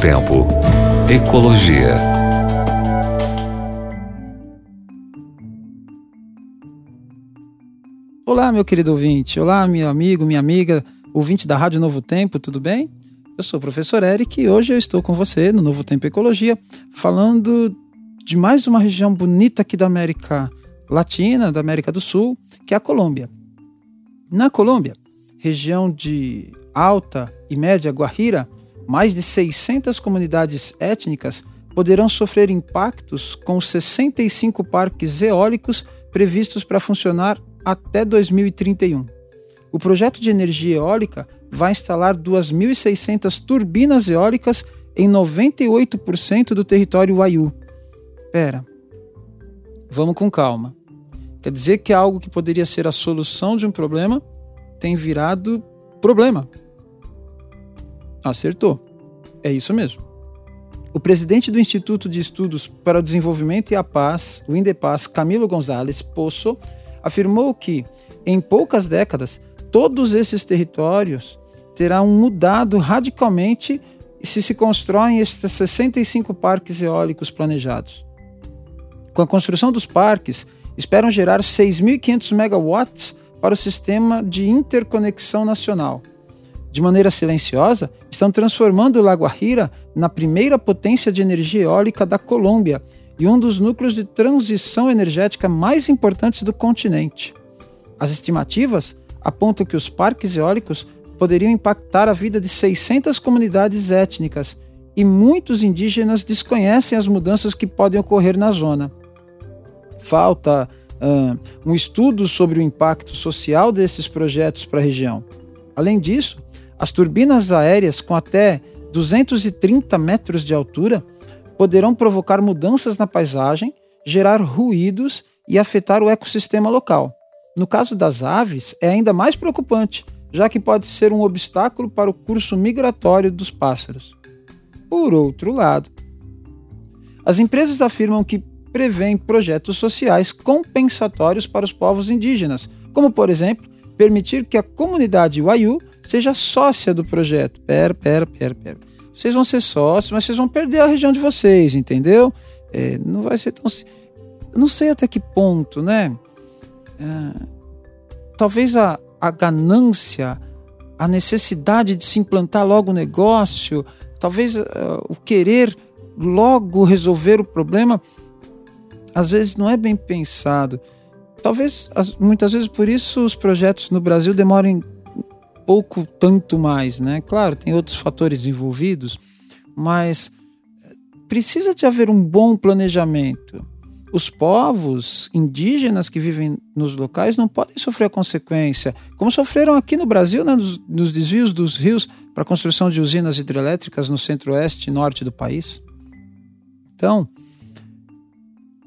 Tempo. Ecologia. Olá, meu querido ouvinte. Olá, meu amigo, minha amiga, ouvinte da Rádio Novo Tempo, tudo bem? Eu sou o professor Eric e hoje eu estou com você no Novo Tempo Ecologia, falando de mais uma região bonita aqui da América Latina, da América do Sul, que é a Colômbia. Na Colômbia, região de alta e média Guajira, mais de 600 comunidades étnicas poderão sofrer impactos com os 65 parques eólicos previstos para funcionar até 2031. O projeto de energia eólica vai instalar 2.600 turbinas eólicas em 98% do território Waiú. Pera, vamos com calma. Quer dizer que algo que poderia ser a solução de um problema tem virado problema. Acertou. É isso mesmo. O presidente do Instituto de Estudos para o Desenvolvimento e a Paz, o INDEPAS, Camilo Gonzalez Poço, afirmou que, em poucas décadas, todos esses territórios terão mudado radicalmente se se constroem esses 65 parques eólicos planejados. Com a construção dos parques, esperam gerar 6.500 megawatts para o sistema de interconexão nacional. De maneira silenciosa, estão transformando Lago Guajira na primeira potência de energia eólica da Colômbia e um dos núcleos de transição energética mais importantes do continente. As estimativas apontam que os parques eólicos poderiam impactar a vida de 600 comunidades étnicas e muitos indígenas desconhecem as mudanças que podem ocorrer na zona. Falta um estudo sobre o impacto social desses projetos para a região. Além disso, as turbinas aéreas com até 230 metros de altura poderão provocar mudanças na paisagem, gerar ruídos e afetar o ecossistema local. No caso das aves, é ainda mais preocupante, já que pode ser um obstáculo para o curso migratório dos pássaros. Por outro lado, as empresas afirmam que prevêem projetos sociais compensatórios para os povos indígenas, como, por exemplo, permitir que a comunidade Waiú seja sócia do projeto. Pera, pera, pera, pera. Vocês vão ser sócios, mas vocês vão perder a região de vocês, entendeu? É, não vai ser tão. Não sei até que ponto, né? É, talvez a, a ganância, a necessidade de se implantar logo o negócio, talvez uh, o querer logo resolver o problema às vezes não é bem pensado. Talvez, muitas vezes, por isso os projetos no Brasil demorem pouco tanto mais, né? Claro, tem outros fatores envolvidos, mas eh, precisa de haver um bom planejamento. Os povos indígenas que vivem nos locais não podem sofrer a consequência, como sofreram aqui no Brasil, né, nos, nos desvios dos rios para a construção de usinas hidrelétricas no centro-oeste e norte do país. Então,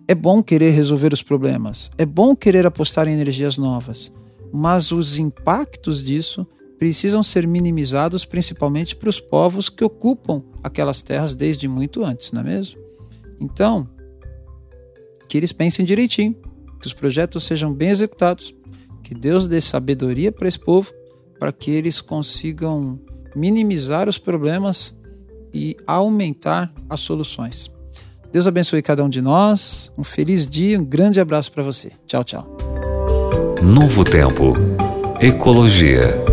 é bom querer resolver os problemas, é bom querer apostar em energias novas, mas os impactos disso precisam ser minimizados principalmente para os povos que ocupam aquelas terras desde muito antes, não é mesmo? Então, que eles pensem direitinho, que os projetos sejam bem executados, que Deus dê sabedoria para esse povo, para que eles consigam minimizar os problemas e aumentar as soluções. Deus abençoe cada um de nós. Um feliz dia, um grande abraço para você. Tchau, tchau. Novo Tempo. Ecologia.